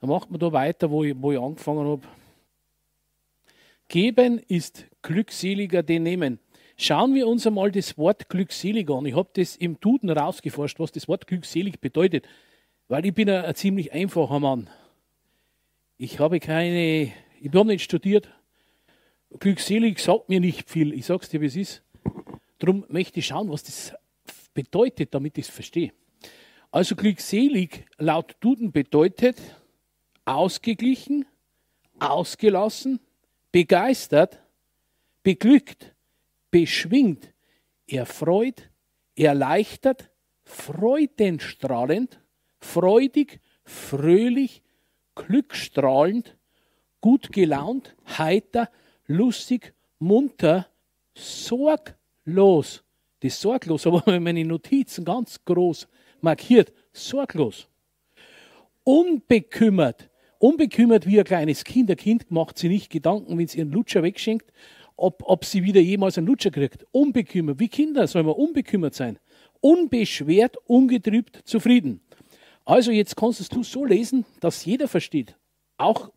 Dann macht man da weiter, wo ich, wo ich angefangen habe. Geben ist glückseliger denn nehmen. Schauen wir uns einmal das Wort glückselig an. Ich habe das im Duden rausgeforscht, was das Wort glückselig bedeutet, weil ich bin ein, ein ziemlich einfacher Mann. Ich habe keine, ich habe nicht studiert. Glückselig sagt mir nicht viel. Ich sage es dir, wie es ist. Darum möchte ich schauen, was das bedeutet, damit ich es verstehe. Also glückselig laut Duden bedeutet ausgeglichen, ausgelassen, begeistert, beglückt, beschwingt, erfreut, erleichtert, freudenstrahlend, freudig, fröhlich, glückstrahlend, gut gelaunt, heiter, lustig, munter, sorglos. Das sorglos, aber meine Notizen ganz groß markiert, sorglos. Unbekümmert, unbekümmert wie ein kleines Kind. Ein Kind macht sich nicht Gedanken, wenn sie ihren Lutscher wegschenkt, ob, ob sie wieder jemals einen Lutscher kriegt. Unbekümmert. Wie Kinder soll man unbekümmert sein. Unbeschwert, ungetrübt, zufrieden. Also jetzt kannst du so lesen, dass jeder versteht. Auch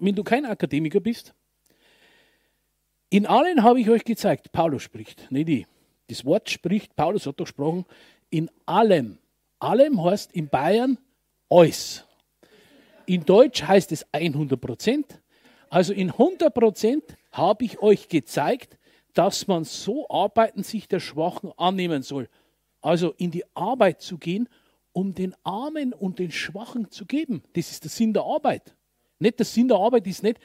wenn du kein Akademiker bist. In allen habe ich euch gezeigt, Paulus spricht, nicht ich. Das Wort spricht, Paulus hat doch gesprochen, in allem. Allem heißt in Bayern alles. In Deutsch heißt es 100 Prozent. Also in 100 Prozent habe ich euch gezeigt, dass man so arbeiten sich der Schwachen annehmen soll. Also in die Arbeit zu gehen, um den Armen und den Schwachen zu geben. Das ist der Sinn der Arbeit. Nicht der Sinn der Arbeit ist nicht,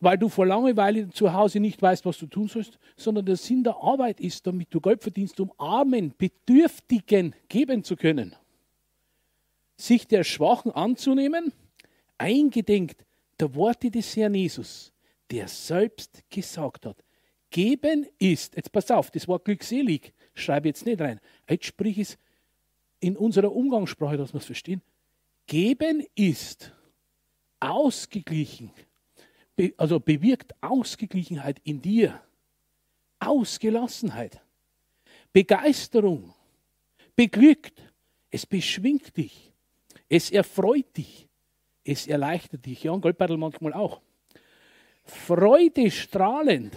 weil du vor Langeweile zu Hause nicht weißt, was du tun sollst, sondern der Sinn der Arbeit ist, damit du Geld verdienst, um Armen, Bedürftigen geben zu können. Sich der Schwachen anzunehmen, eingedenkt der Worte des Herrn Jesus, der selbst gesagt hat, geben ist, jetzt pass auf, das Wort glückselig, schreibe jetzt nicht rein, jetzt sprich es in unserer Umgangssprache, dass wir es verstehen, geben ist ausgeglichen, also bewirkt Ausgeglichenheit in dir, Ausgelassenheit, Begeisterung, beglückt, es beschwingt dich, es erfreut dich, es erleichtert dich. Ja, und Goldbeutel manchmal auch. Freude strahlend,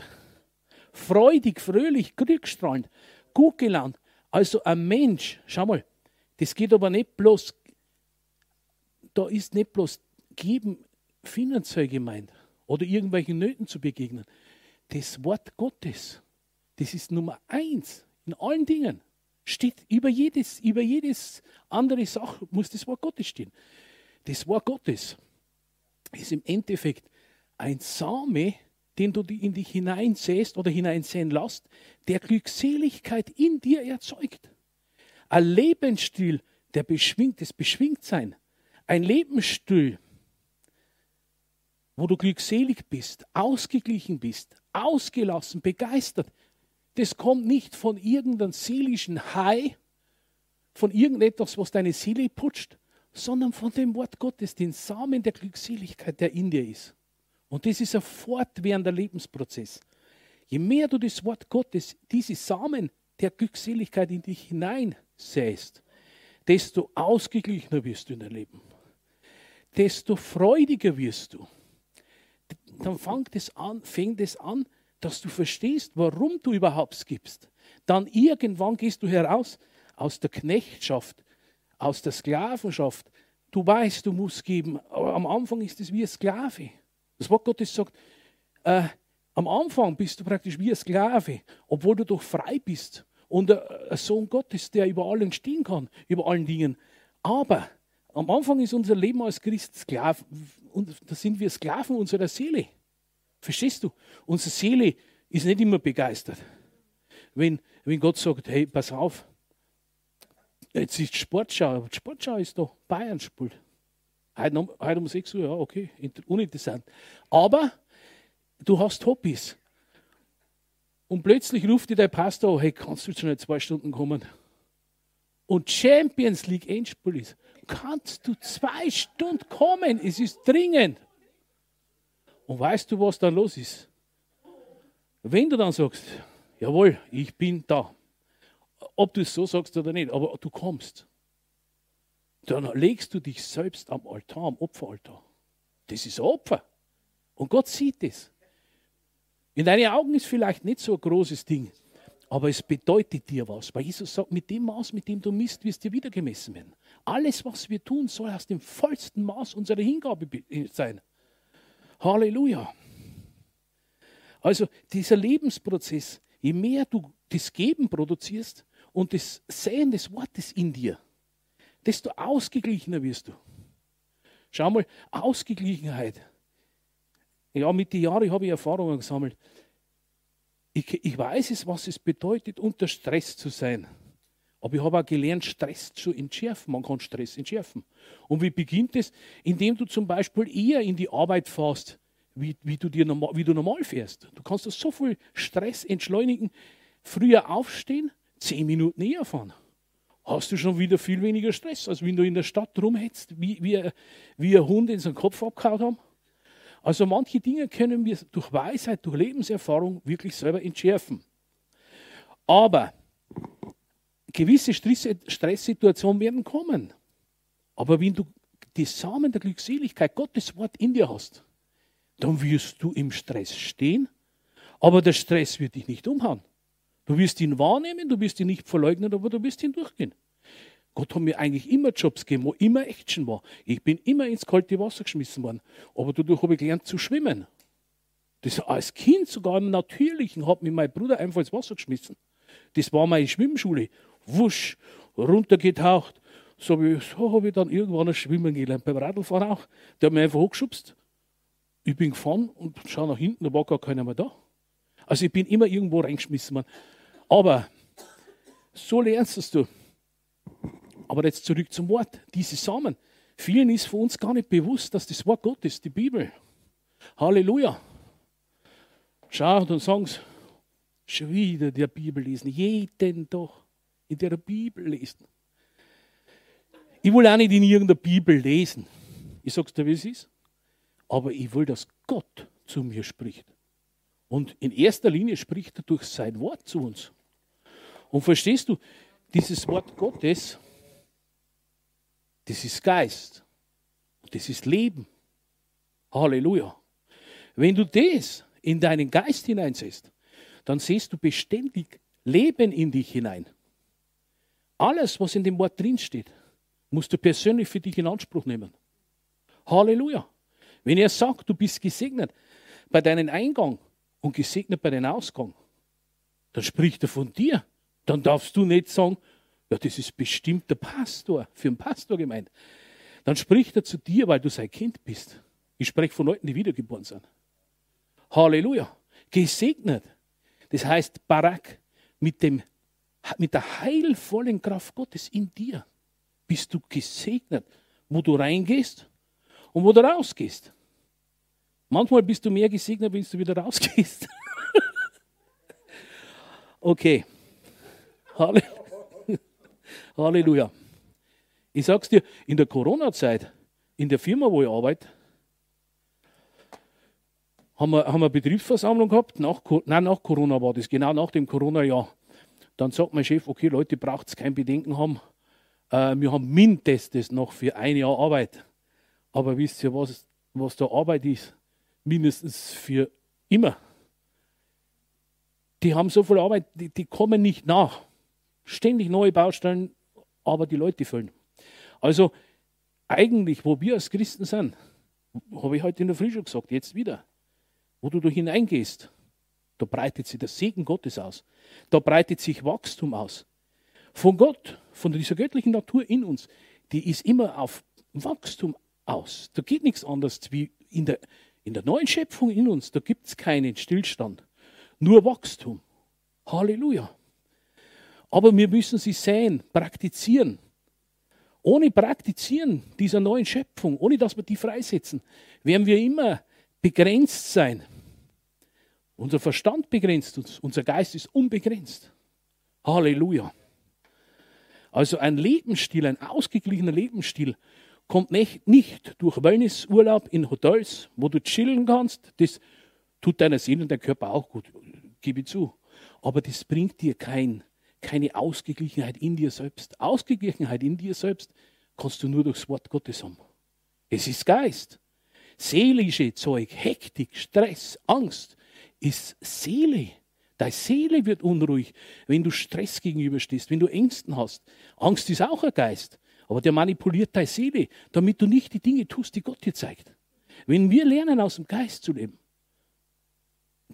freudig, fröhlich, glückstrahlend, gut gelaunt. Also ein Mensch, schau mal, das geht aber nicht bloß, da ist nicht bloß geben finanziell gemeint oder irgendwelchen Nöten zu begegnen. Das Wort Gottes, das ist Nummer eins in allen Dingen. Steht über jedes, über jedes andere Sache muss das Wort Gottes stehen. Das Wort Gottes ist im Endeffekt ein Same, den du in dich hineinsäst oder hineinsehen lässt, der Glückseligkeit in dir erzeugt. Ein Lebensstil, der beschwingt, das Beschwingtsein. Ein Lebensstil, wo du glückselig bist, ausgeglichen bist, ausgelassen, begeistert. Das kommt nicht von irgendeinem seelischen High, von irgendetwas, was deine Seele putscht, sondern von dem Wort Gottes, den Samen der Glückseligkeit, der in dir ist. Und das ist ein fortwährender Lebensprozess. Je mehr du das Wort Gottes, diese Samen der Glückseligkeit in dich hineinsäst, desto ausgeglichener wirst du in dein Leben. Desto freudiger wirst du. Dann fängt es an, fängt es an, dass du verstehst, warum du überhaupt gibst. Dann irgendwann gehst du heraus aus der Knechtschaft, aus der Sklavenschaft. Du weißt, du musst geben, aber am Anfang ist es wie ein Sklave. Das Wort Gottes sagt, äh, am Anfang bist du praktisch wie ein Sklave, obwohl du doch frei bist und ein Sohn Gottes, der über allen stehen kann, über allen Dingen. Aber am Anfang ist unser Leben als Christ Sklaven und da sind wir Sklaven unserer Seele. Verstehst du? Unsere Seele ist nicht immer begeistert. Wenn, wenn Gott sagt, hey, pass auf, Jetzt ist Sportschau. Die Sportschau ist doch Bayern spielt. Heute, heute um 6 Uhr, ja, okay, uninteressant. Aber du hast Hobbys. Und plötzlich ruft dir der Pastor, hey, kannst du schon in zwei Stunden kommen? Und Champions League Endspiel ist. Kannst du zwei Stunden kommen? Es ist dringend. Und weißt du, was dann los ist? Wenn du dann sagst, jawohl, ich bin da, ob du es so sagst oder nicht, aber du kommst. dann legst du dich selbst am Altar, am Opferaltar. Das ist ein Opfer. Und Gott sieht es. In deinen Augen ist vielleicht nicht so ein großes Ding, aber es bedeutet dir was. Weil Jesus sagt, mit dem Maß, mit dem du misst, wirst dir wieder gemessen werden. Alles, was wir tun, soll aus dem vollsten Maß unserer Hingabe sein. Halleluja. Also dieser Lebensprozess, je mehr du das Geben produzierst und das Sehen des Wortes in dir, desto ausgeglichener wirst du. Schau mal, Ausgeglichenheit. Ja, mit den Jahren habe ich Erfahrungen gesammelt. Ich, ich weiß es, was es bedeutet, unter Stress zu sein. Aber ich habe auch gelernt, Stress zu entschärfen. Man kann Stress entschärfen. Und wie beginnt es? Indem du zum Beispiel eher in die Arbeit fährst, wie, wie, du, dir normal, wie du normal fährst. Du kannst so viel Stress entschleunigen. Früher aufstehen, zehn Minuten eher fahren. Hast du schon wieder viel weniger Stress, als wenn du in der Stadt rumhetzt, wie, wie, wie ein Hund in seinen Kopf abgehauen haben. Also manche Dinge können wir durch Weisheit, durch Lebenserfahrung wirklich selber entschärfen. Aber gewisse Stresssituationen werden kommen. Aber wenn du die Samen der Glückseligkeit, Gottes Wort in dir hast, dann wirst du im Stress stehen, aber der Stress wird dich nicht umhauen. Du wirst ihn wahrnehmen, du wirst ihn nicht verleugnen, aber du wirst ihn durchgehen. Gott hat mir eigentlich immer Jobs gegeben, wo immer Action war. Ich bin immer ins kalte Wasser geschmissen worden. Aber dadurch habe ich gelernt zu schwimmen. Das als Kind sogar im Natürlichen hat mich mein Bruder einfach ins Wasser geschmissen. Das war meine Schwimmschule. Wusch, runtergetaucht. So habe so hab ich dann irgendwann schwimmen gelernt. Beim Radlfahren auch. Der hat mich einfach hochgeschubst. Ich bin gefahren und schau nach hinten, da war gar keiner mehr da. Also ich bin immer irgendwo reingeschmissen worden. Aber so lernst du. Aber jetzt zurück zum Wort. Diese Samen. Vielen ist für uns gar nicht bewusst, dass das Wort Gottes, die Bibel. Halleluja. Schau und sagen schon wieder der Bibel lesen. Jeden Tag in der Bibel lesen. Ich will auch nicht in irgendeiner Bibel lesen. Ich sag's dir, wie es ist. Aber ich will, dass Gott zu mir spricht. Und in erster Linie spricht er durch sein Wort zu uns. Und verstehst du, dieses Wort Gottes, das ist Geist. Das ist Leben. Halleluja. Wenn du das in deinen Geist hineinsetzt, dann siehst du beständig Leben in dich hinein. Alles, was in dem Wort drinsteht, musst du persönlich für dich in Anspruch nehmen. Halleluja. Wenn er sagt, du bist gesegnet bei deinem Eingang und gesegnet bei deinem Ausgang, dann spricht er von dir dann darfst du nicht sagen, ja, das ist bestimmt der Pastor, für einen Pastor gemeint. Dann spricht er zu dir, weil du sein Kind bist. Ich spreche von Leuten, die wiedergeboren sind. Halleluja. Gesegnet. Das heißt, Barak, mit, dem, mit der heilvollen Kraft Gottes in dir bist du gesegnet, wo du reingehst und wo du rausgehst. Manchmal bist du mehr gesegnet, wenn du wieder rausgehst. okay. Halleluja. Ich sag's dir, in der Corona-Zeit, in der Firma, wo ich arbeite, haben wir, haben wir Betriebsversammlung gehabt. Nach, nein, nach Corona war das, genau nach dem Corona-Jahr. Dann sagt mein Chef, okay, Leute, braucht es kein Bedenken haben. Äh, wir haben mindestens noch für ein Jahr Arbeit. Aber wisst ihr, was, was da Arbeit ist? Mindestens für immer. Die haben so viel Arbeit, die, die kommen nicht nach. Ständig neue Baustellen, aber die Leute füllen. Also eigentlich, wo wir als Christen sind, habe ich heute in der Früh schon gesagt, jetzt wieder, wo du da hineingehst, da breitet sich der Segen Gottes aus. Da breitet sich Wachstum aus. Von Gott, von dieser göttlichen Natur in uns, die ist immer auf Wachstum aus. Da geht nichts anderes wie in der, in der neuen Schöpfung in uns. Da gibt es keinen Stillstand, nur Wachstum. Halleluja. Aber wir müssen sie sehen, praktizieren. Ohne Praktizieren dieser neuen Schöpfung, ohne dass wir die freisetzen, werden wir immer begrenzt sein. Unser Verstand begrenzt uns, unser Geist ist unbegrenzt. Halleluja. Also ein Lebensstil, ein ausgeglichener Lebensstil kommt nicht, nicht durch Wellnessurlaub in Hotels, wo du chillen kannst. Das tut deiner Seele und deinem Körper auch gut, gebe ich zu. Aber das bringt dir kein keine Ausgeglichenheit in dir selbst. Ausgeglichenheit in dir selbst kannst du nur durchs Wort Gottes haben. Es ist Geist. Seelische Zeug, Hektik, Stress, Angst ist Seele. Deine Seele wird unruhig, wenn du Stress gegenüberstehst, wenn du Ängsten hast. Angst ist auch ein Geist, aber der manipuliert deine Seele, damit du nicht die Dinge tust, die Gott dir zeigt. Wenn wir lernen, aus dem Geist zu leben,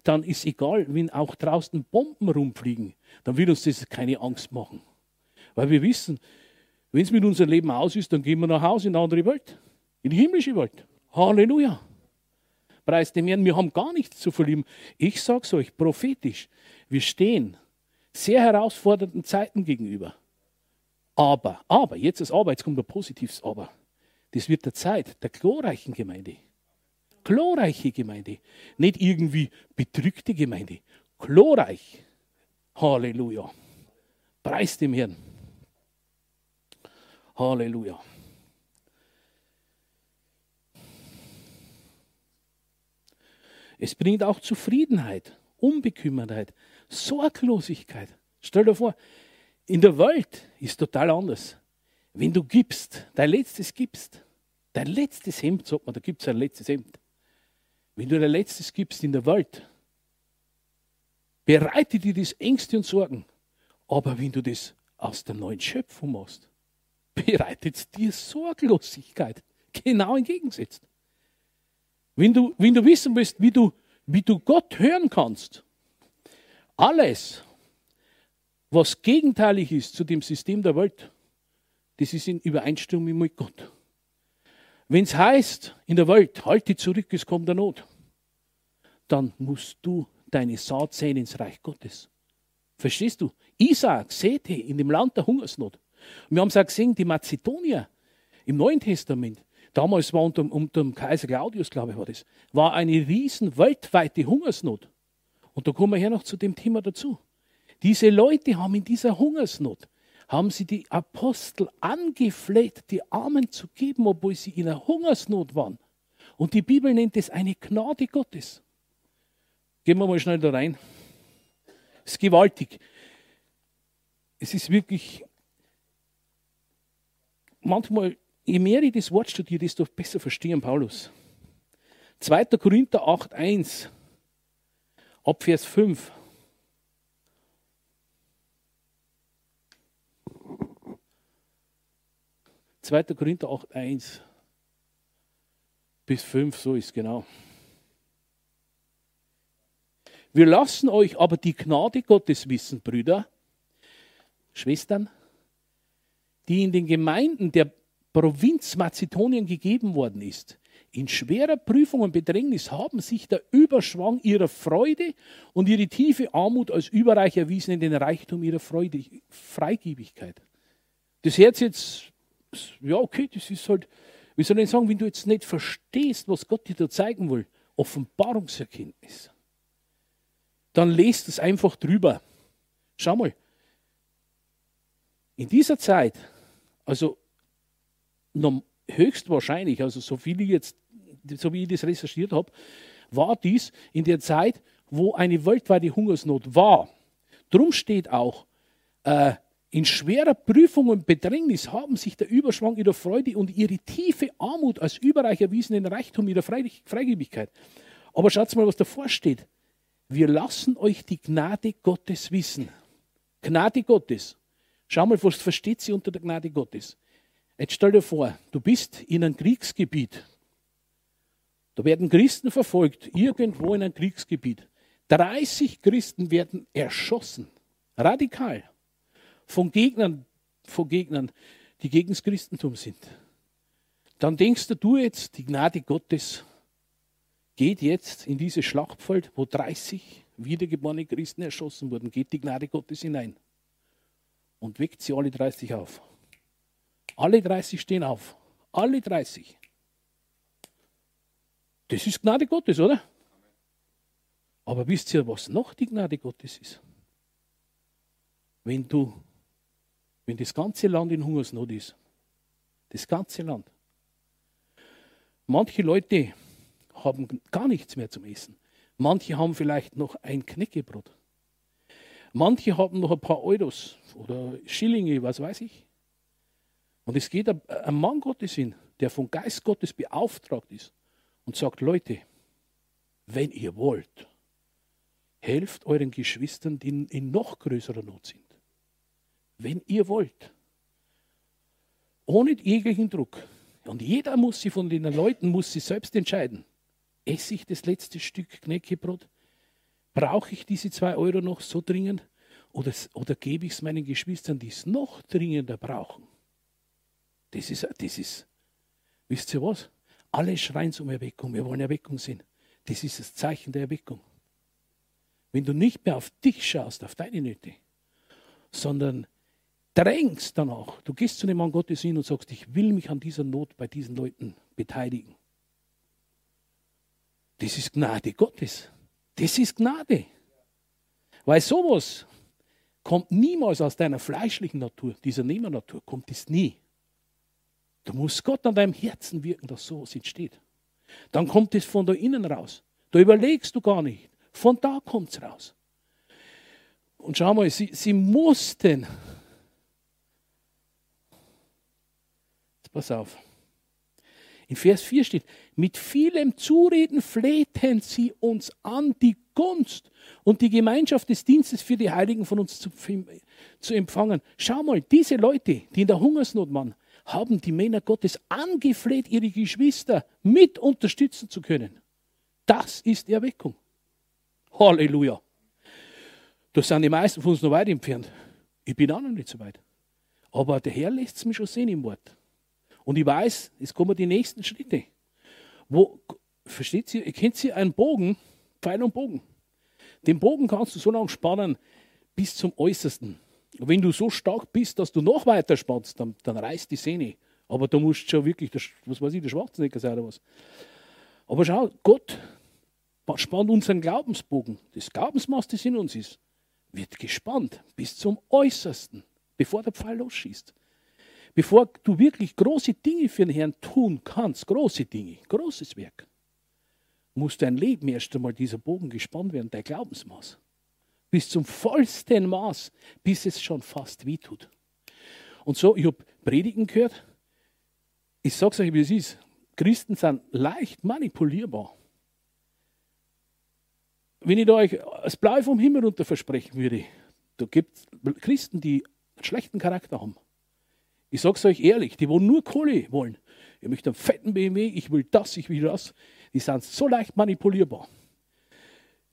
dann ist egal, wenn auch draußen Bomben rumfliegen, dann wird uns das keine Angst machen. Weil wir wissen, wenn es mit unserem Leben aus ist, dann gehen wir nach Hause in eine andere Welt, in die himmlische Welt. Halleluja. Preis dem Herrn, wir haben gar nichts zu verlieren. Ich sage es euch prophetisch, wir stehen sehr herausfordernden Zeiten gegenüber. Aber, aber, jetzt das Aber, jetzt kommt ein positives Aber. Das wird der Zeit der glorreichen Gemeinde. Glorreiche Gemeinde. Nicht irgendwie bedrückte Gemeinde. Glorreich. Halleluja. Preis dem Herrn. Halleluja. Es bringt auch Zufriedenheit, Unbekümmertheit, Sorglosigkeit. Stell dir vor, in der Welt ist total anders. Wenn du gibst, dein letztes gibst, dein letztes Hemd, sagt man, da gibt es ein letztes Hemd. Wenn du dein letztes gibst in der Welt, bereite dir das Ängste und Sorgen. Aber wenn du das aus der neuen Schöpfung machst, bereitet es dir Sorglosigkeit. Genau entgegensetzt. Wenn du, wenn du wissen willst, wie du, wie du Gott hören kannst, alles, was gegenteilig ist zu dem System der Welt, das ist in Übereinstimmung mit Gott. Wenn es heißt in der Welt, halte zurück, es kommt der Not, dann musst du deine Saat säen ins Reich Gottes. Verstehst du? Isaac säte in dem Land der Hungersnot. wir haben es auch gesehen, die Mazedonier im Neuen Testament, damals war unter, unter dem Kaiser Claudius, glaube ich, war das, war eine riesen weltweite Hungersnot. Und da kommen wir her noch zu dem Thema dazu. Diese Leute haben in dieser Hungersnot, haben sie die Apostel angefleht, die Armen zu geben, obwohl sie in einer Hungersnot waren. Und die Bibel nennt es eine Gnade Gottes. Gehen wir mal schnell da rein. Es ist gewaltig. Es ist wirklich, manchmal Je mehr ich das Wort studiere, desto besser verstehen Paulus. 2. Korinther 8,1, ab Vers 5. Zweiter Korinther 8,1 bis 5, so ist genau. Wir lassen euch aber die Gnade Gottes wissen, Brüder, Schwestern, die in den Gemeinden der Provinz Mazedonien gegeben worden ist. In schwerer Prüfung und Bedrängnis haben sich der Überschwang ihrer Freude und ihre tiefe Armut als überreich erwiesen in den Reichtum ihrer Freude, Freigebigkeit. Das Herz jetzt, ja, okay, das ist halt, wie soll ich sagen, wenn du jetzt nicht verstehst, was Gott dir da zeigen will, Offenbarungserkenntnis, dann lest es einfach drüber. Schau mal, in dieser Zeit, also höchstwahrscheinlich, also so viel ich jetzt, so wie ich das recherchiert habe, war dies in der Zeit, wo eine weltweite Hungersnot war. Drum steht auch, äh, in schwerer Prüfung und Bedrängnis haben sich der Überschwang ihrer Freude und ihre tiefe Armut als überreich erwiesenen Reichtum ihrer Freigebigkeit. Aber schaut mal, was davor steht. Wir lassen euch die Gnade Gottes wissen. Gnade Gottes. Schau mal, was versteht sie unter der Gnade Gottes? Jetzt stell dir vor, du bist in einem Kriegsgebiet. Da werden Christen verfolgt, irgendwo in einem Kriegsgebiet. 30 Christen werden erschossen, radikal, von Gegnern, von Gegnern, die gegen das Christentum sind. Dann denkst du jetzt, die Gnade Gottes geht jetzt in dieses Schlachtfeld, wo 30 wiedergeborene Christen erschossen wurden, geht die Gnade Gottes hinein und weckt sie alle 30 auf. Alle 30 stehen auf. Alle 30. Das ist Gnade Gottes, oder? Aber wisst ihr, was noch die Gnade Gottes ist? Wenn du, wenn das ganze Land in Hungersnot ist, das ganze Land. Manche Leute haben gar nichts mehr zum Essen. Manche haben vielleicht noch ein Knäckebrot. Manche haben noch ein paar Euros oder Schillinge, was weiß ich. Und es geht ein Mann Gottes hin, der vom Geist Gottes beauftragt ist und sagt, Leute, wenn ihr wollt, helft euren Geschwistern, die in noch größerer Not sind. Wenn ihr wollt. Ohne jeglichen Druck. Und jeder muss sich von den Leuten muss sich selbst entscheiden. Esse ich das letzte Stück Knäckebrot? Brauche ich diese zwei Euro noch so dringend? Oder, oder gebe ich es meinen Geschwistern, die es noch dringender brauchen? Das ist, das ist, wisst ihr was? Alle schreien um Erweckung. Wir wollen Erweckung sehen. Das ist das Zeichen der Erweckung. Wenn du nicht mehr auf dich schaust, auf deine Nöte, sondern drängst danach, du gehst zu dem Mann Gottes hin und sagst, ich will mich an dieser Not bei diesen Leuten beteiligen. Das ist Gnade Gottes. Das ist Gnade. Weil sowas kommt niemals aus deiner fleischlichen Natur, dieser Nehmernatur, kommt es nie. Du musst Gott an deinem Herzen wirken, dass sowas entsteht. Dann kommt es von da innen raus. Da überlegst du gar nicht. Von da kommt es raus. Und schau mal, sie, sie mussten. Jetzt pass auf. In Vers 4 steht, mit vielem Zureden flehten sie uns an, die Gunst und die Gemeinschaft des Dienstes für die Heiligen von uns zu, zu empfangen. Schau mal, diese Leute, die in der Hungersnot waren, haben die Männer Gottes angefleht, ihre Geschwister mit unterstützen zu können. Das ist Erweckung. Halleluja. Da sind die meisten von uns noch weit entfernt. Ich bin auch noch nicht so weit. Aber der Herr lässt es mich schon sehen im Wort. Und ich weiß, es kommen die nächsten Schritte. Wo, versteht ihr, ihr kennt sie einen Bogen, Pfeil und Bogen. Den Bogen kannst du so lange spannen bis zum Äußersten. Wenn du so stark bist, dass du noch weiter spannst, dann, dann reißt die Sehne. Aber da musst du schon wirklich, der, was weiß ich, der Schwarzenegger sein oder was. Aber schau, Gott spannt unseren Glaubensbogen. Das Glaubensmaß, das in uns ist, wird gespannt bis zum Äußersten, bevor der Pfeil losschießt. Bevor du wirklich große Dinge für den Herrn tun kannst, große Dinge, großes Werk, muss dein Leben erst einmal dieser Bogen gespannt werden, dein Glaubensmaß. Bis zum vollsten Maß, bis es schon fast wehtut. Und so, ich habe Predigen gehört. Ich sage es euch, wie es ist. Christen sind leicht manipulierbar. Wenn ich da euch das Blaue vom Himmel runter versprechen würde, da gibt es Christen, die einen schlechten Charakter haben. Ich sage es euch ehrlich, die wollen nur Kohle wollen. Ich möchte einen fetten BMW, ich will das, ich will das. Die sind so leicht manipulierbar.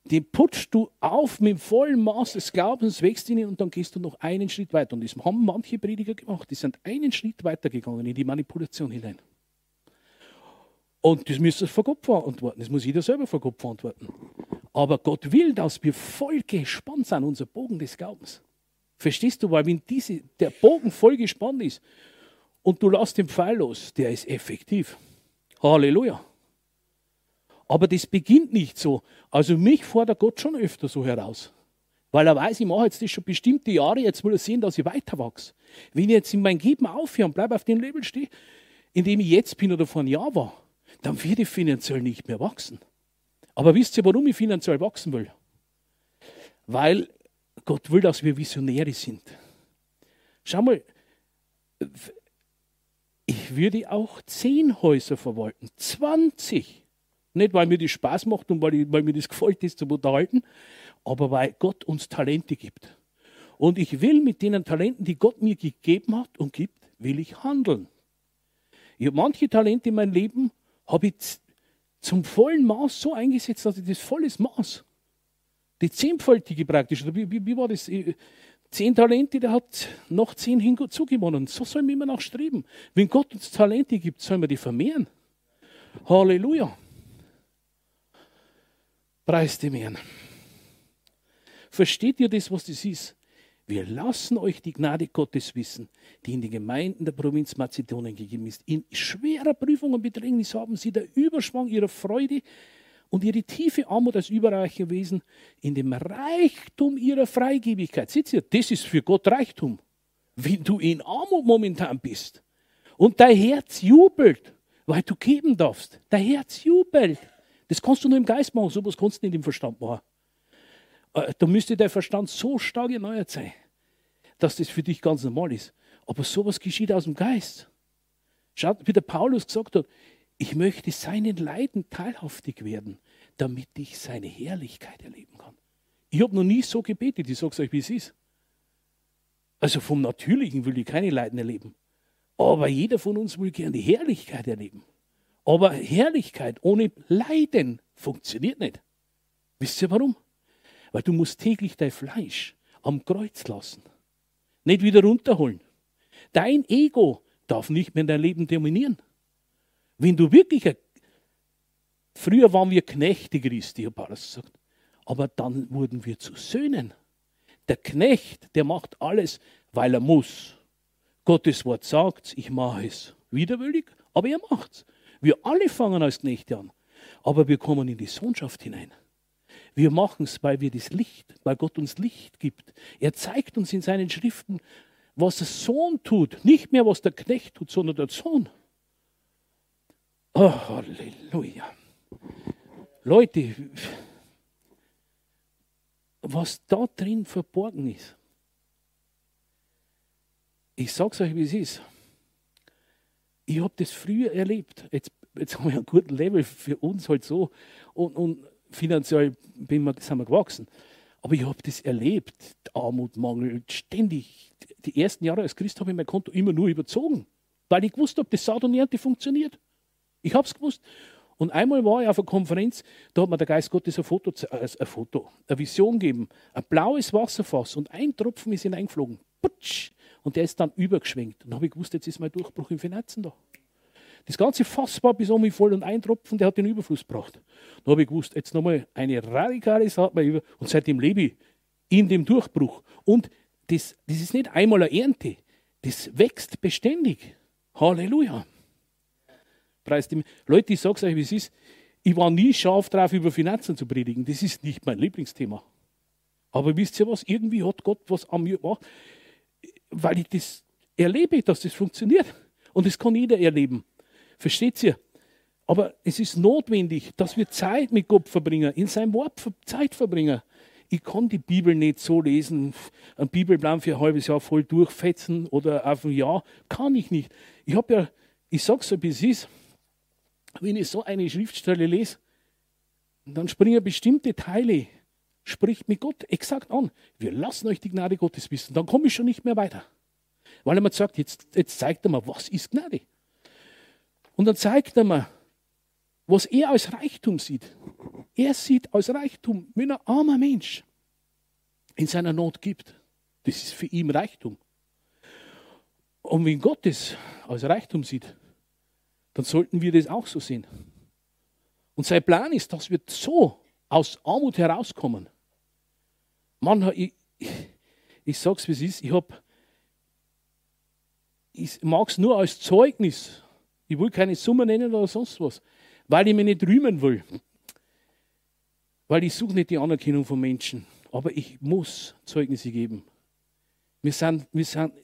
Die putschst du auf mit dem vollen Maß des Glaubens, wächst ihnen und dann gehst du noch einen Schritt weiter. Und das haben manche Prediger gemacht. Die sind einen Schritt weiter gegangen in die Manipulation hinein. Und das müsst ihr vor Gott verantworten. Das muss jeder selber vor Gott verantworten. Aber Gott will, dass wir voll gespannt sind, unser Bogen des Glaubens. Verstehst du? Weil wenn diese, der Bogen voll gespannt ist und du lässt den Pfeil los, der ist effektiv. Halleluja. Aber das beginnt nicht so. Also mich fordert Gott schon öfter so heraus. Weil er weiß, ich mache jetzt das schon bestimmte Jahre, jetzt will er sehen, dass ich weiter wachse. Wenn ich jetzt in mein Geben aufhöre und bleibe auf dem Level stehen, in dem ich jetzt bin oder vor einem Jahr war, dann werde ich finanziell nicht mehr wachsen. Aber wisst ihr, warum ich finanziell wachsen will? Weil Gott will, dass wir Visionäre sind. Schau mal, ich würde auch zehn Häuser verwalten, 20. Nicht, weil mir das Spaß macht und weil, ich, weil mir das gefällt, das zu unterhalten, aber weil Gott uns Talente gibt. Und ich will mit den Talenten, die Gott mir gegeben hat und gibt, will ich handeln. Ich habe manche Talente in meinem Leben, habe ich zum vollen Maß so eingesetzt, dass ich das volles Maß, die zehnfältige praktisch, wie, wie, wie war das? Zehn Talente, der hat noch zehn hinzugewonnen. So sollen wir immer noch streben. Wenn Gott uns Talente gibt, sollen wir die vermehren. Halleluja. Preis dem Herrn. Versteht ihr das, was das ist? Wir lassen euch die Gnade Gottes wissen, die in den Gemeinden der Provinz Mazedonien gegeben ist. In schwerer Prüfung und Bedrängnis haben sie der Überschwang ihrer Freude und ihre tiefe Armut als überreicher Wesen in dem Reichtum ihrer Freigebigkeit. Seht ihr, das ist für Gott Reichtum. Wenn du in Armut momentan bist und dein Herz jubelt, weil du geben darfst, dein Herz jubelt. Das kannst du nur im Geist machen, sowas kannst du nicht im Verstand machen. Äh, da müsste der Verstand so stark erneuert sein, dass das für dich ganz normal ist. Aber sowas geschieht aus dem Geist. Schaut, wie der Paulus gesagt hat, ich möchte seinen Leiden teilhaftig werden, damit ich seine Herrlichkeit erleben kann. Ich habe noch nie so gebetet, ich sage es euch, wie es ist. Also vom Natürlichen will ich keine Leiden erleben. Aber jeder von uns will gerne die Herrlichkeit erleben. Aber Herrlichkeit ohne Leiden funktioniert nicht. Wisst ihr warum? Weil du musst täglich dein Fleisch am Kreuz lassen. Nicht wieder runterholen. Dein Ego darf nicht mehr in dein Leben dominieren. Wenn du wirklich, ein, früher waren wir Knechte Christi, hat Paulus gesagt, aber dann wurden wir zu Söhnen. Der Knecht, der macht alles, weil er muss. Gottes Wort sagt, ich mache es widerwillig, aber er macht es. Wir alle fangen als Knechte an, aber wir kommen in die Sohnschaft hinein. Wir machen es, weil wir das Licht, weil Gott uns Licht gibt. Er zeigt uns in seinen Schriften, was der Sohn tut. Nicht mehr, was der Knecht tut, sondern der Sohn. Oh, Halleluja. Leute, was da drin verborgen ist. Ich sage es euch, wie es ist. Ich habe das früher erlebt. Jetzt, jetzt haben wir einen guten Level für uns halt so. Und, und finanziell bin wir, sind wir gewachsen. Aber ich habe das erlebt. Armut, Mangel, ständig. Die ersten Jahre als Christ habe ich mein Konto immer nur überzogen, weil ich gewusst habe, das Saat und Ernte funktioniert. Ich habe es gewusst. Und einmal war ich auf einer Konferenz, da hat mir der Geist Gottes ein Foto, äh, ein Foto, eine Vision gegeben. Ein blaues Wasserfass und ein Tropfen ist hineingeflogen. Putsch! Und der ist dann übergeschwenkt. Und dann habe ich gewusst, jetzt ist mein Durchbruch im Finanzen da. Das ganze Fass war bis mich voll und ein Tropfen, der hat den Überfluss gebracht. Dann habe ich gewusst, jetzt nochmal eine radikale über. Und seitdem lebe ich in dem Durchbruch. Und das, das ist nicht einmal eine Ernte, das wächst beständig. Halleluja. Leute, ich sage es euch, wie es ist. Ich war nie scharf drauf, über Finanzen zu predigen. Das ist nicht mein Lieblingsthema. Aber wisst ihr was? Irgendwie hat Gott was an mir gemacht, weil ich das erlebe, dass das funktioniert. Und das kann jeder erleben. Versteht ihr? Aber es ist notwendig, dass wir Zeit mit Gott verbringen, in seinem Wort Zeit verbringen. Ich kann die Bibel nicht so lesen, einen Bibelplan für ein halbes Jahr voll durchfetzen oder auf ein Jahr. Kann ich nicht. Ich habe ja, ich sage so, wie es ist, wenn ich so eine Schriftstelle lese, dann springen bestimmte Teile, spricht mit Gott exakt an. Wir lassen euch die Gnade Gottes wissen. Dann komme ich schon nicht mehr weiter. Weil er mir sagt, jetzt, jetzt zeigt er mir, was ist Gnade. Und dann zeigt er mir, was er als Reichtum sieht. Er sieht als Reichtum, wenn ein armer Mensch in seiner Not gibt. Das ist für ihn Reichtum. Und wenn Gott es als Reichtum sieht, dann sollten wir das auch so sehen. Und sein Plan ist, dass wir so aus Armut herauskommen. Mann, ich, ich, ich sag's wie es ist, ich habe ich mag es nur als Zeugnis. Ich will keine Summe nennen oder sonst was, weil ich mich nicht rühmen will. Weil ich suche nicht die Anerkennung von Menschen. Aber ich muss Zeugnisse geben. Wir sind, wir sind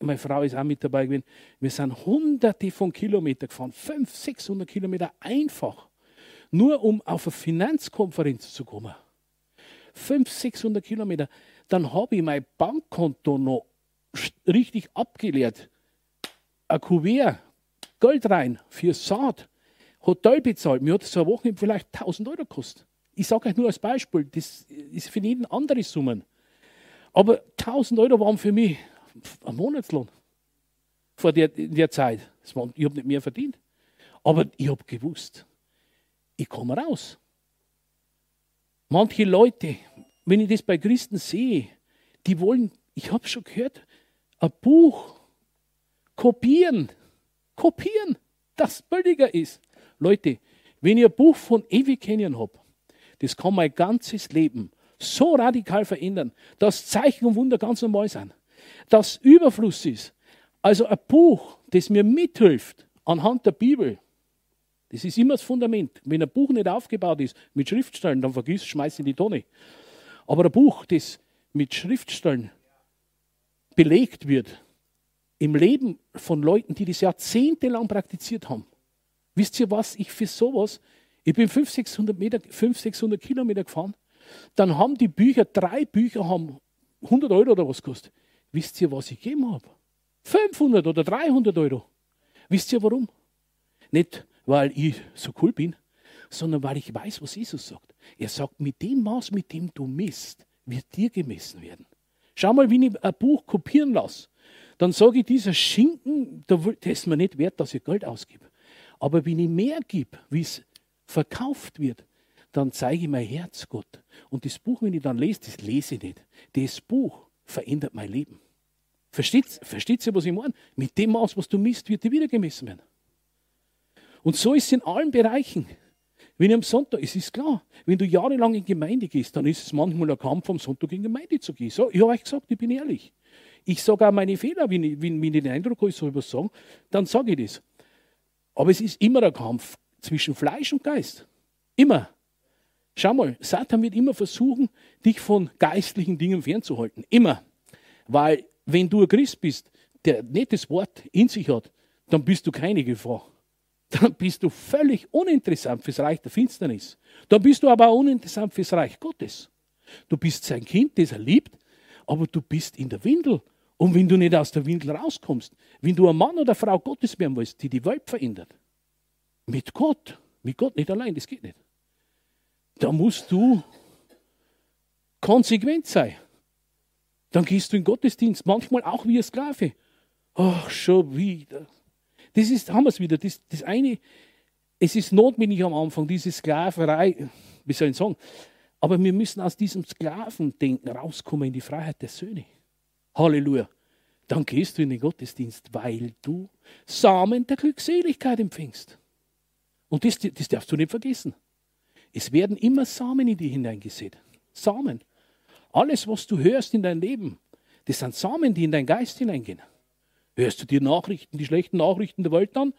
meine Frau ist auch mit dabei gewesen. Wir sind hunderte von Kilometern gefahren, 500, 600 Kilometer einfach, nur um auf eine Finanzkonferenz zu kommen. 500, 600 Kilometer. Dann habe ich mein Bankkonto noch richtig abgeleert. Ein Kuvert, Geld rein für Saat, Hotel bezahlt. Mir hat so eine Woche vielleicht 1000 Euro gekostet. Ich sage euch nur als Beispiel, das ist für jeden andere Summen. Aber 1000 Euro waren für mich ein Monatslohn vor der, in der Zeit. ich habe nicht mehr verdient. Aber ich habe gewusst, ich komme raus. Manche Leute, wenn ich das bei Christen sehe, die wollen, ich habe schon gehört, ein Buch kopieren, kopieren, das billiger ist. Leute, wenn ich ein Buch von ewig kennen habe, das kann mein ganzes Leben so radikal verändern, dass Zeichen und Wunder ganz normal sind das Überfluss ist. Also ein Buch, das mir mithilft anhand der Bibel. Das ist immer das Fundament. Wenn ein Buch nicht aufgebaut ist mit Schriftstellen, dann vergiss, schmeiß in die Tonne. Aber ein Buch, das mit Schriftstellen belegt wird, im Leben von Leuten, die das jahrzehntelang praktiziert haben. Wisst ihr was? Ich für sowas, ich bin 500, 600, Meter, 500, 600 Kilometer gefahren, dann haben die Bücher, drei Bücher haben 100 Euro oder was gekostet. Wisst ihr, was ich gegeben habe? 500 oder 300 Euro. Wisst ihr warum? Nicht, weil ich so cool bin, sondern weil ich weiß, was Jesus sagt. Er sagt, mit dem Maß, mit dem du misst, wird dir gemessen werden. Schau mal, wenn ich ein Buch kopieren lasse, dann sage ich, dieser Schinken, der ist mir nicht wert, dass ich Geld ausgebe. Aber wenn ich mehr gebe, wie es verkauft wird, dann zeige ich mein Herz Gott. Und das Buch, wenn ich dann lese, das lese ich nicht. Das Buch verändert mein Leben. Versteht ihr, was ich meine? Mit dem Maß, was du misst, wird dir wieder gemessen werden. Und so ist es in allen Bereichen. Wenn ich am Sonntag, es ist klar, wenn du jahrelang in Gemeinde gehst, dann ist es manchmal ein Kampf, am Sonntag in Gemeinde zu gehen. So, ich habe euch gesagt, ich bin ehrlich. Ich sage auch meine Fehler, wenn ich, wenn, wenn ich den Eindruck habe, ich soll etwas sagen, dann sage ich das. Aber es ist immer ein Kampf zwischen Fleisch und Geist. Immer. Schau mal, Satan wird immer versuchen, dich von geistlichen Dingen fernzuhalten. Immer. Weil, wenn du ein Christ bist, der nicht das Wort in sich hat, dann bist du keine Gefahr. Dann bist du völlig uninteressant fürs Reich der Finsternis. Dann bist du aber auch uninteressant fürs Reich Gottes. Du bist sein Kind, das er liebt, aber du bist in der Windel. Und wenn du nicht aus der Windel rauskommst, wenn du ein Mann oder Frau Gottes werden willst, die die Welt verändert, mit Gott, mit Gott nicht allein, das geht nicht. Da musst du konsequent sein. Dann gehst du in Gottesdienst, manchmal auch wie ein Sklave. Ach, schon wieder. Das ist, haben wir es wieder. Das, das eine, es ist notwendig am Anfang, diese Sklaverei, wie soll ich sagen, aber wir müssen aus diesem Sklavendenken rauskommen in die Freiheit der Söhne. Halleluja. Dann gehst du in den Gottesdienst, weil du Samen der Glückseligkeit empfängst. Und das, das darfst du nicht vergessen. Es werden immer Samen in dir hineingesät. Samen. Alles, was du hörst in dein Leben, das sind Samen, die in deinen Geist hineingehen. Hörst du dir Nachrichten, die schlechten Nachrichten der Welt an,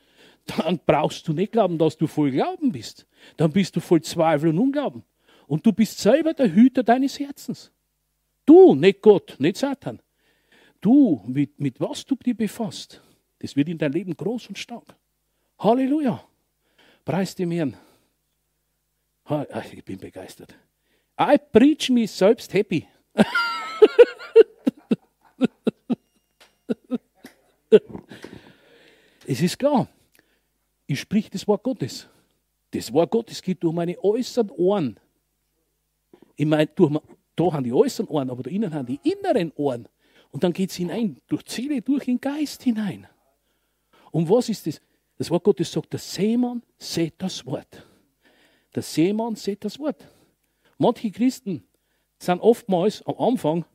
dann brauchst du nicht glauben, dass du voll Glauben bist. Dann bist du voll Zweifel und Unglauben. Und du bist selber der Hüter deines Herzens. Du, nicht Gott, nicht Satan. Du, mit, mit was du dich befasst, das wird in dein Leben groß und stark. Halleluja. Preis dem Herrn. Ich bin begeistert. I preach me selbst happy. es ist klar, ich sprich das Wort Gottes. Das Wort Gottes geht durch meine äußeren Ohren ich meine, durch, da haben die äußeren Ohren, aber da innen haben die inneren Ohren. Und dann geht es hinein, durch Seele, durch den Geist hinein. Und was ist das? Das Wort Gottes sagt, der Seemann sieht das Wort. Der Seemann sieht das Wort. Manche Christen sind oftmals am Anfang,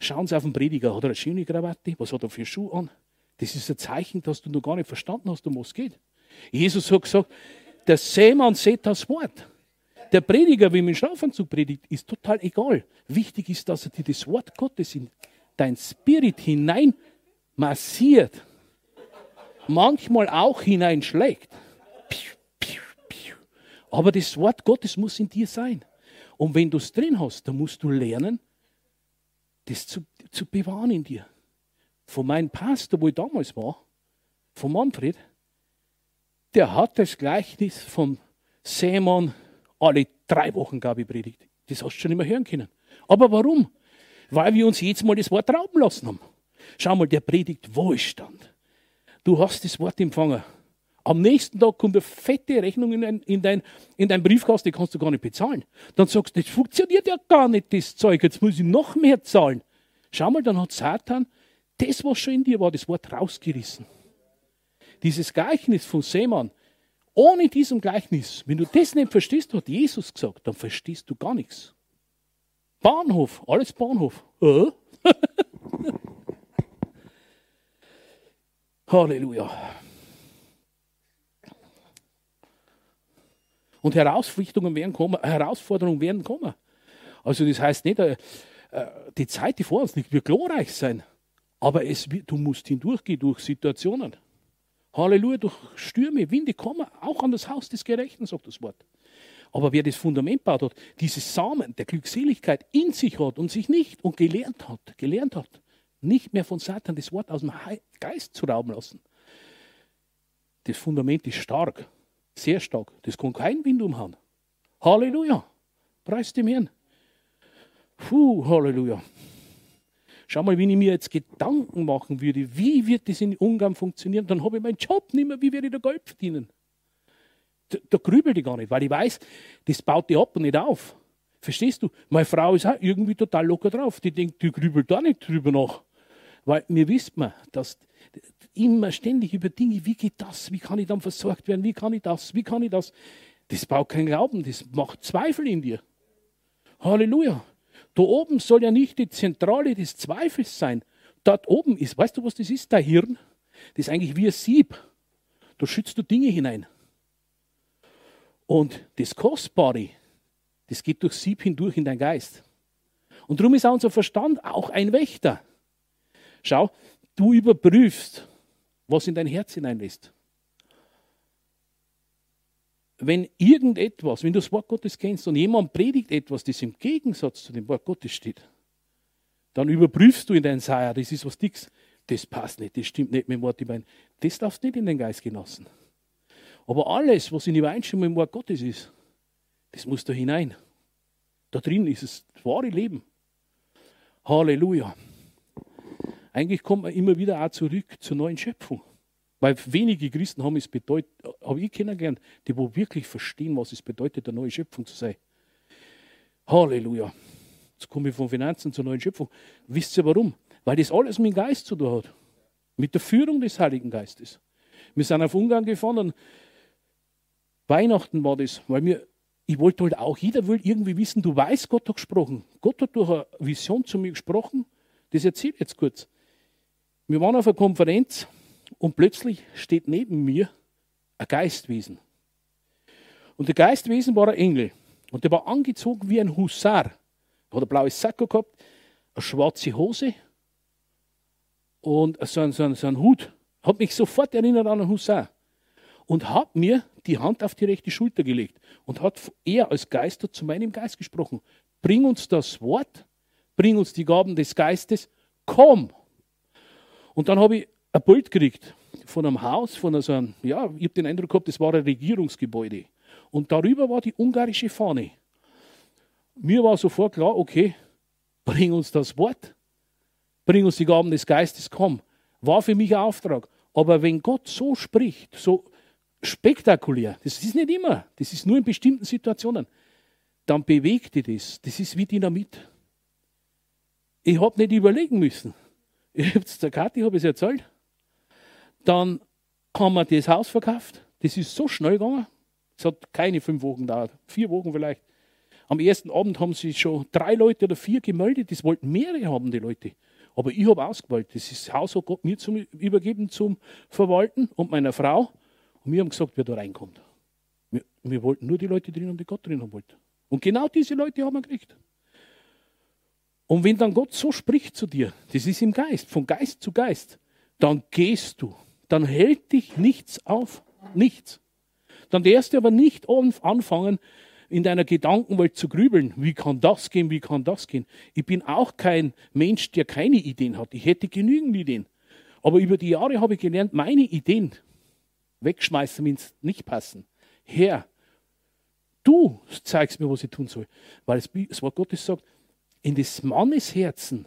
schauen sie auf den Prediger, hat er eine schöne Krawatte, was hat er für Schuhe an? Das ist ein Zeichen, dass du noch gar nicht verstanden hast, um was es geht. Jesus hat gesagt, der Seemann sieht das Wort. Der Prediger, wie man Schlafanzug predigt, ist total egal. Wichtig ist, dass er dir das Wort Gottes in dein Spirit hinein massiert. Manchmal auch hineinschlägt. Aber das Wort Gottes muss in dir sein. Und wenn du es drin hast, dann musst du lernen, das zu, zu bewahren in dir. Von meinem Pastor, wo ich damals war, von Manfred, der hat das Gleichnis vom Sämann alle drei Wochen, glaube ich, predigt. Das hast du schon immer hören können. Aber warum? Weil wir uns jetzt mal das Wort rauben lassen haben. Schau mal, der predigt Wohlstand. Du hast das Wort empfangen. Am nächsten Tag kommt eine fette Rechnung in dein, in dein, in dein Briefkasten, die kannst du gar nicht bezahlen. Dann sagst du, das funktioniert ja gar nicht, das Zeug, jetzt muss ich noch mehr zahlen. Schau mal, dann hat Satan das, was schon in dir war, das Wort rausgerissen. Dieses Gleichnis von Seemann, ohne diesem Gleichnis, wenn du das nicht verstehst, hat Jesus gesagt, dann verstehst du gar nichts. Bahnhof, alles Bahnhof. Äh? Halleluja. Und Herausforderungen werden kommen. Herausforderungen werden kommen. Also das heißt nicht, äh, äh, die Zeit, die vor uns liegt, wird glorreich sein. Aber es, du musst hindurchgehen durch Situationen. Halleluja, durch Stürme, Winde kommen auch an das Haus des Gerechten, sagt das Wort. Aber wer das Fundament baut hat, dieses Samen der Glückseligkeit in sich hat und sich nicht und gelernt hat, gelernt hat, nicht mehr von Satan das Wort aus dem Geist zu rauben lassen. Das Fundament ist stark, sehr stark. Das kann kein Wind umhauen. Halleluja. Preis dem Herrn. Puh, Halleluja. Schau mal, wenn ich mir jetzt Gedanken machen würde, wie wird das in Ungarn funktionieren, dann habe ich meinen Job nicht mehr, wie werde ich da Geld verdienen? Da, da grübel ich gar nicht, weil ich weiß, das baut die ab und nicht auf. Verstehst du? Meine Frau ist auch irgendwie total locker drauf. Die denkt, die grübelt da nicht drüber nach. Weil mir wisst man, dass immer ständig über Dinge, wie geht das, wie kann ich dann versorgt werden, wie kann ich das, wie kann ich das. Das baut keinen Glauben, das macht Zweifel in dir. Halleluja. Da oben soll ja nicht die Zentrale des Zweifels sein. Dort oben ist, weißt du, was das ist? Dein Hirn. Das ist eigentlich wie ein Sieb. Da schützt du Dinge hinein. Und das Kostbare, das geht durch Sieb hindurch in dein Geist. Und darum ist auch unser Verstand auch ein Wächter. Schau, du überprüfst, was in dein Herz hineinlässt. Wenn irgendetwas, wenn du das Wort Gottes kennst und jemand predigt etwas, das im Gegensatz zu dem Wort Gottes steht, dann überprüfst du in dein Seier, das ist was Dicks, das passt nicht, das stimmt nicht mit dem Wort. Ich meine, das darfst du nicht in den Geist genossen. Aber alles, was in Übereinstimmung mit dem Wort Gottes ist, das muss da hinein. Da drin ist es das wahre Leben. Halleluja. Eigentlich kommt man immer wieder auch zurück zur neuen Schöpfung. Weil wenige Christen haben es bedeutet, habe ich kennengelernt, die wo wirklich verstehen, was es bedeutet, eine neue Schöpfung zu sein. Halleluja. Jetzt komme ich von Finanzen zur neuen Schöpfung. Wisst ihr warum? Weil das alles mit dem Geist zu tun hat. Mit der Führung des Heiligen Geistes. Wir sind auf Ungarn gefahren und Weihnachten war das, weil mir, ich wollte halt auch, jeder will irgendwie wissen, du weißt, Gott hat gesprochen. Gott hat durch eine Vision zu mir gesprochen. Das erzähle ich jetzt kurz. Wir waren auf einer Konferenz und plötzlich steht neben mir ein Geistwesen. Und der Geistwesen war ein Engel. Und der war angezogen wie ein Husar. Er hat ein blaues Sakko gehabt, eine schwarze Hose und so einen, so einen, so einen Hut. Hat mich sofort erinnert an einen Husar. Und hat mir die Hand auf die rechte Schulter gelegt und hat er als Geist zu meinem Geist gesprochen. Bring uns das Wort, bring uns die Gaben des Geistes, komm. Und dann habe ich ein Bild gekriegt von einem Haus, von so einem, ja, ich habe den Eindruck gehabt, das war ein Regierungsgebäude. Und darüber war die ungarische Fahne. Mir war sofort klar, okay, bring uns das Wort, bring uns die Gaben des Geistes, komm. War für mich ein Auftrag. Aber wenn Gott so spricht, so spektakulär, das ist nicht immer, das ist nur in bestimmten Situationen, dann bewegt dich das. Das ist wie Dynamit. Ich habe nicht überlegen müssen. Ich habe es der Kathi habe es erzählt. Dann haben wir das Haus verkauft. Das ist so schnell gegangen. Es hat keine fünf Wochen gedauert, vier Wochen vielleicht. Am ersten Abend haben sich schon drei Leute oder vier gemeldet. Das wollten mehrere haben, die Leute. Aber ich habe ausgewählt. Das Haus hat Gott mir zum, übergeben zum Verwalten und meiner Frau. Und wir haben gesagt, wer da reinkommt. Wir, wir wollten nur die Leute drin haben, die Gott drin haben wollten. Und genau diese Leute haben wir gekriegt. Und wenn dann Gott so spricht zu dir, das ist im Geist, von Geist zu Geist, dann gehst du. Dann hält dich nichts auf. Nichts. Dann darfst du aber nicht anfangen, in deiner Gedankenwelt zu grübeln. Wie kann das gehen? Wie kann das gehen? Ich bin auch kein Mensch, der keine Ideen hat. Ich hätte genügend Ideen. Aber über die Jahre habe ich gelernt, meine Ideen wegschmeißen, wenn es nicht passen. Herr, du zeigst mir, was ich tun soll. Weil das Wort Gottes sagt, in des Mannes Herzen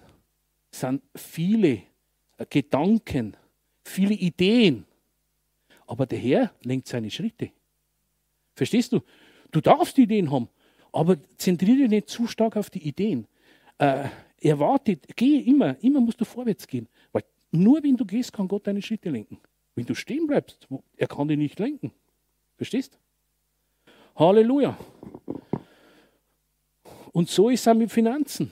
sind viele Gedanken, viele Ideen. Aber der Herr lenkt seine Schritte. Verstehst du? Du darfst Ideen haben, aber zentriere dich nicht zu stark auf die Ideen. Äh, erwarte, gehe immer, immer musst du vorwärts gehen. Weil nur wenn du gehst, kann Gott deine Schritte lenken. Wenn du stehen bleibst, er kann dich nicht lenken. Verstehst? Halleluja. Und so ist es auch mit Finanzen.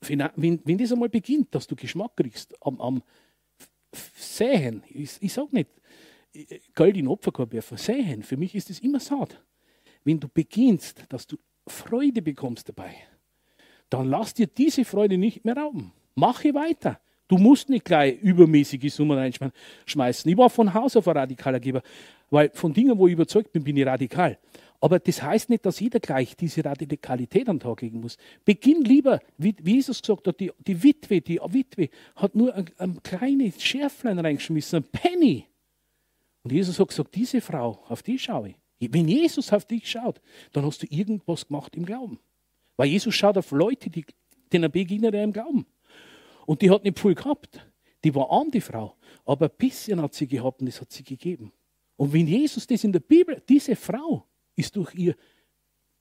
Wenn, wenn das einmal beginnt, dass du Geschmack kriegst am, am Säen, ich, ich sage nicht, Geld in Opferkorb werfen, säen, für mich ist es immer Saat. Wenn du beginnst, dass du Freude bekommst dabei, dann lass dir diese Freude nicht mehr rauben. Mache weiter. Du musst nicht gleich übermäßige Summen reinschmeißen. Ich war von Haus auf ein radikaler Geber, weil von Dingen, wo ich überzeugt bin, bin ich radikal. Aber das heißt nicht, dass jeder gleich diese Radikalität an den Tag legen muss. Beginn lieber, wie, Jesus gesagt hat, die, die Witwe, die Witwe hat nur ein, ein kleines Schärflein reingeschmissen, ein Penny. Und Jesus hat gesagt, diese Frau, auf die schaue ich. Wenn Jesus auf dich schaut, dann hast du irgendwas gemacht im Glauben. Weil Jesus schaut auf Leute, die denen begegnet er im Glauben. Und die hat nicht viel gehabt. Die war arm, die Frau. Aber ein bisschen hat sie gehabt und das hat sie gegeben. Und wenn Jesus das in der Bibel, diese Frau ist durch ihr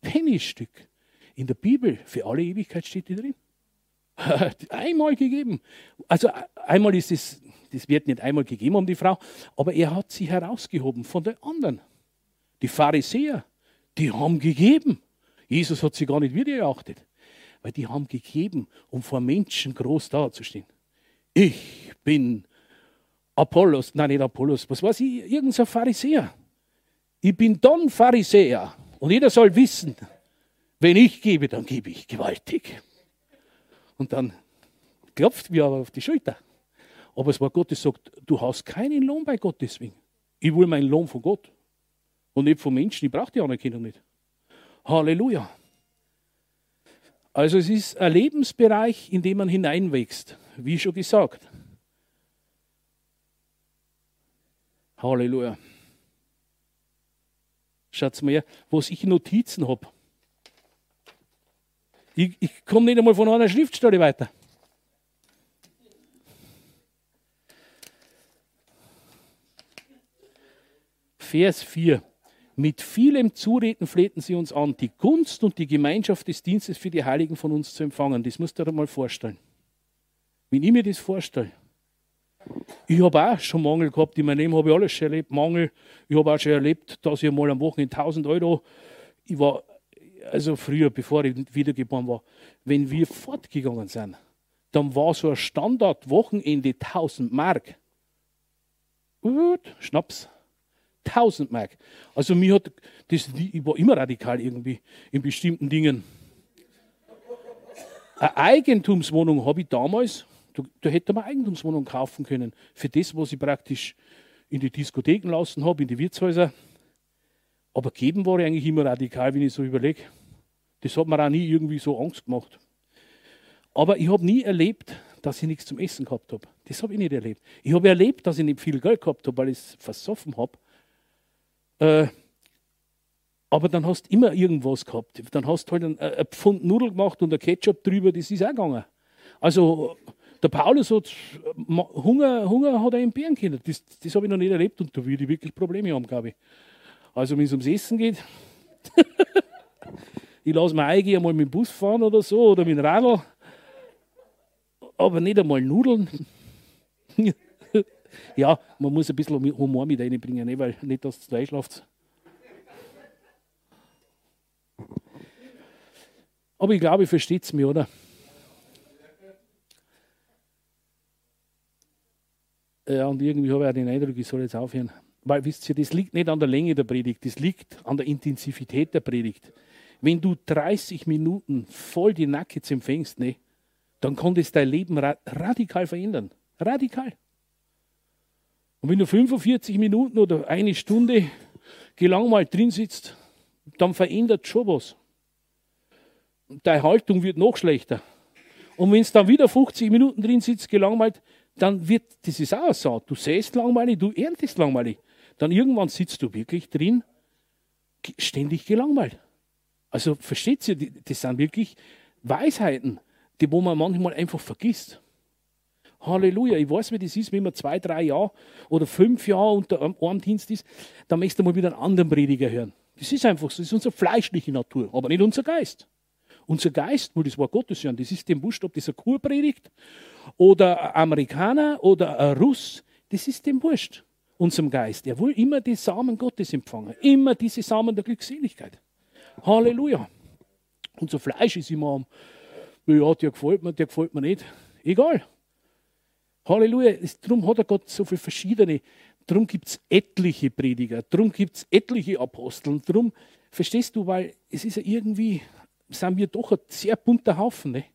Pennystück in der Bibel für alle Ewigkeit steht die drin. einmal gegeben. Also einmal ist es, das wird nicht einmal gegeben um die Frau, aber er hat sie herausgehoben von den anderen. Die Pharisäer, die haben gegeben. Jesus hat sie gar nicht wiedergeachtet, weil die haben gegeben, um vor Menschen groß dazustehen. Ich bin Apollos, nein, nicht Apollos, was weiß ich, irgendein Pharisäer. Ich bin Don Pharisäer. Und jeder soll wissen, wenn ich gebe, dann gebe ich gewaltig. Und dann klopft mir aber auf die Schulter. Aber es war Gott, der sagt, du hast keinen Lohn bei Gott deswegen. Ich will meinen Lohn von Gott und nicht von Menschen. Ich brauche die Anerkennung nicht. Halleluja. Also es ist ein Lebensbereich, in dem man hineinwächst, wie schon gesagt. Halleluja. Schaut mal her, was ich Notizen habe. Ich, ich komme nicht einmal von einer Schriftstelle weiter. Vers 4. Mit vielem Zureden flehten sie uns an, die Gunst und die Gemeinschaft des Dienstes für die Heiligen von uns zu empfangen. Das musst du dir mal vorstellen. Wenn ich mir das vorstelle, ich habe auch schon Mangel gehabt, in meinem Leben habe ich alles schon erlebt, Mangel. Ich habe auch schon erlebt, dass ich mal am Wochenende 1000 Euro, ich war, also früher, bevor ich wiedergeboren war, wenn wir fortgegangen sind, dann war so ein Standard-Wochenende 1000 Mark. Gut, Schnaps. 1000 Mark. Also mir hat das, ich war immer radikal irgendwie in bestimmten Dingen. Eine Eigentumswohnung habe ich damals da, da hätte man Eigentumswohnungen kaufen können. Für das, was ich praktisch in die Diskotheken lassen habe, in die Wirtshäuser. Aber geben war ich eigentlich immer radikal, wenn ich so überlege. Das hat mir auch nie irgendwie so Angst gemacht. Aber ich habe nie erlebt, dass ich nichts zum Essen gehabt habe. Das habe ich nicht erlebt. Ich habe erlebt, dass ich nicht viel Geld gehabt habe, weil ich es versoffen habe. Äh, aber dann hast du immer irgendwas gehabt. Dann hast du halt ein, ein Pfund Nudeln gemacht und ein Ketchup drüber, das ist auch gegangen. Also der Paulus hat Hunger, Hunger hat er Bären können. Das, das habe ich noch nicht erlebt und da würde ich wirklich Probleme haben, glaube ich. Also wenn es ums Essen geht, ich lasse mir eigentlich einmal mit dem Bus fahren oder so oder mit dem Radl, aber nicht einmal Nudeln. ja, man muss ein bisschen Humor mit reinbringen, ne, weil nicht, dass es einschlaft. Aber ich glaube, ihr versteht es mir, oder? Ja, und irgendwie habe ich auch den Eindruck, ich soll jetzt aufhören. Weil, wisst ihr, das liegt nicht an der Länge der Predigt, das liegt an der Intensivität der Predigt. Wenn du 30 Minuten voll die Nuggets empfängst, ne, dann kann das dein Leben ra radikal verändern. Radikal. Und wenn du 45 Minuten oder eine Stunde gelangweilt drin sitzt, dann verändert schon was. Deine Haltung wird noch schlechter. Und wenn es dann wieder 50 Minuten drin sitzt, gelangweilt, dann wird, das ist auch so, du säst langweilig, du erntest langweilig. Dann irgendwann sitzt du wirklich drin, ständig gelangweilt. Also versteht ihr, das sind wirklich Weisheiten, die wo man manchmal einfach vergisst. Halleluja, ich weiß, wie das ist, wenn man zwei, drei Jahre oder fünf Jahre unter einem Dienst ist, dann möchtest du mal wieder einen anderen Prediger hören. Das ist einfach so, das ist unsere fleischliche Natur, aber nicht unser Geist. Unser Geist will das Wort Gottes hören. Das ist dem Wurscht, ob das ein Kur predigt oder Amerikaner oder Russ. Das ist dem Wurscht, unserem Geist. Er will immer die Samen Gottes empfangen. Immer diese Samen der Glückseligkeit. Halleluja. Unser Fleisch ist immer am, ja, der gefällt mir, der gefällt mir nicht. Egal. Halleluja. Darum hat er Gott so viele verschiedene. Darum gibt es etliche Prediger. Darum gibt es etliche Apostel. Darum, verstehst du, weil es ist ja irgendwie sind wir doch ein sehr bunter Haufen. Ne?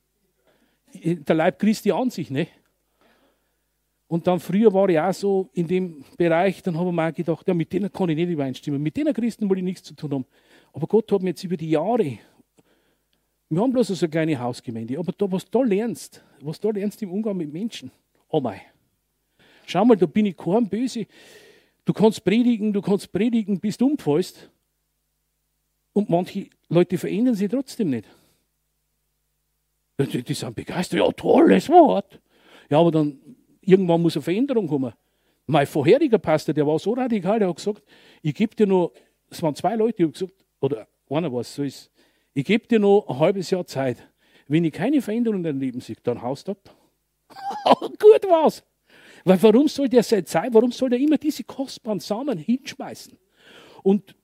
Der Leib Christi an sich. Ne? Und dann früher war ich auch so in dem Bereich, dann habe ich mir auch gedacht, ja, mit denen kann ich nicht übereinstimmen. Mit denen Christen will ich nichts zu tun haben. Aber Gott hat mir jetzt über die Jahre, wir haben bloß so eine kleine Hausgemeinde, aber da, was du da lernst, was du da lernst im Umgang mit Menschen, oh mein. Schau mal, da bin ich kaum böse. Du kannst predigen, du kannst predigen, bis du umfällst. Und manche Leute verändern sich trotzdem nicht. Die, die sind begeistert. Ja, tolles Wort. Ja, aber dann irgendwann muss eine Veränderung kommen. Mein vorheriger Pastor, der war so radikal, der hat gesagt, ich gebe dir nur, es waren zwei Leute, die haben gesagt, oder einer war es, so ist, ich gebe dir noch ein halbes Jahr Zeit. Wenn ich keine Veränderung in deinem Leben sehe, dann haust du ab. Gut war's. Weil warum soll der seine Zeit, warum soll der immer diese kostbaren Samen hinschmeißen? Und,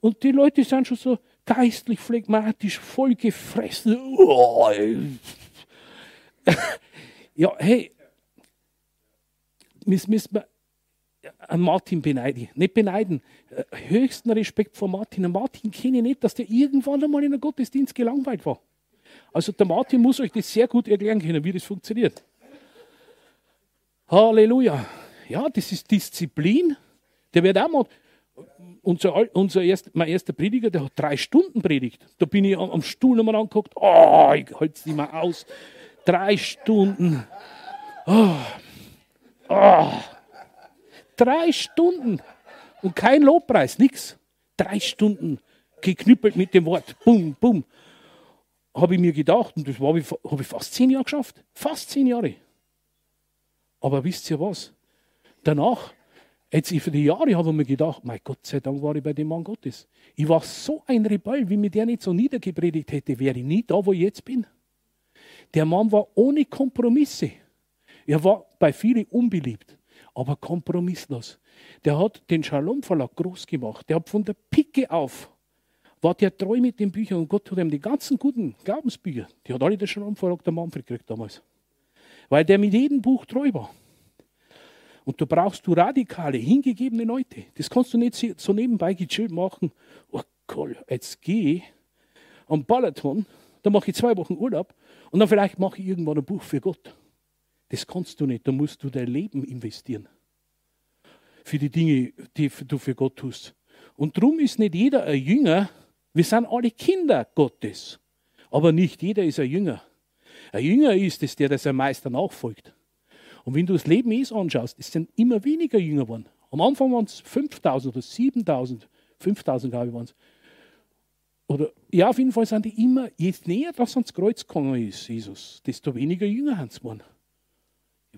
und die Leute sind schon so geistlich, phlegmatisch, voll gefressen. ja, hey, müssen wir an Martin beneiden. Nicht beneiden. Höchsten Respekt vor Martin. Martin kenne ich nicht, dass der irgendwann einmal in einem Gottesdienst gelangweilt war. Also der Martin muss euch das sehr gut erklären können, wie das funktioniert. Halleluja. Ja, das ist Disziplin. Der wird auch mal, unser, unser erst, mein erster Prediger, der hat drei Stunden predigt. Da bin ich am, am Stuhl nochmal angeguckt. Oh, ich halte es nicht mehr aus. Drei Stunden. Oh. Oh. Drei Stunden. Und kein Lobpreis, nichts. Drei Stunden geknüppelt mit dem Wort. Bum, bum habe ich mir gedacht, und das habe ich, hab ich fast zehn Jahre geschafft. Fast zehn Jahre. Aber wisst ihr was? Danach, jetzt für die Jahre, habe ich mir gedacht, mein Gott sei Dank war ich bei dem Mann Gottes. Ich war so ein Rebell, wie mir der nicht so niedergepredigt hätte, wäre ich nie da, wo ich jetzt bin. Der Mann war ohne Kompromisse. Er war bei vielen unbeliebt, aber kompromisslos. Der hat den Shalom Verlag groß gemacht. Der hat von der Picke auf war der treu mit den Büchern und Gott hat ihm die ganzen guten Glaubensbücher, die hat alle der schon umverlag der Manfred gekriegt damals. Weil der mit jedem Buch treu war. Und da brauchst du radikale, hingegebene Leute. Das kannst du nicht so nebenbei gechillt machen. Oh Gott, jetzt ich am Balaton, dann mache ich zwei Wochen Urlaub und dann vielleicht mache ich irgendwann ein Buch für Gott. Das kannst du nicht, da musst du dein Leben investieren. Für die Dinge, die du für Gott tust. Und darum ist nicht jeder ein Jünger, wir sind alle Kinder Gottes. Aber nicht jeder ist ein Jünger. Ein Jünger ist es, der das seinem Meister nachfolgt. Und wenn du das Leben Jesu anschaust, es sind immer weniger Jünger geworden. Am Anfang waren es 5000 oder 7000, 5000 glaube ich waren es. Oder, ja, auf jeden Fall sind die immer, je näher das ans Kreuz gekommen ist, Jesus, desto weniger Jünger haben es geworden.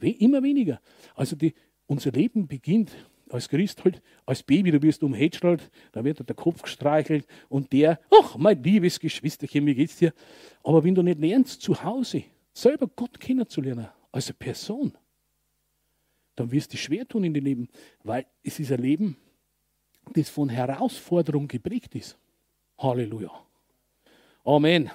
Immer weniger. Also die, unser Leben beginnt als Christ halt, als Baby, du wirst umhätschelt, da wird der Kopf gestreichelt und der, ach, mein liebes Geschwisterchen, wie geht's dir? Aber wenn du nicht lernst, zu Hause selber Gott kennenzulernen, als Person, dann wirst du schwer tun in dem Leben, weil es ist ein Leben, das von Herausforderung geprägt ist. Halleluja. Amen.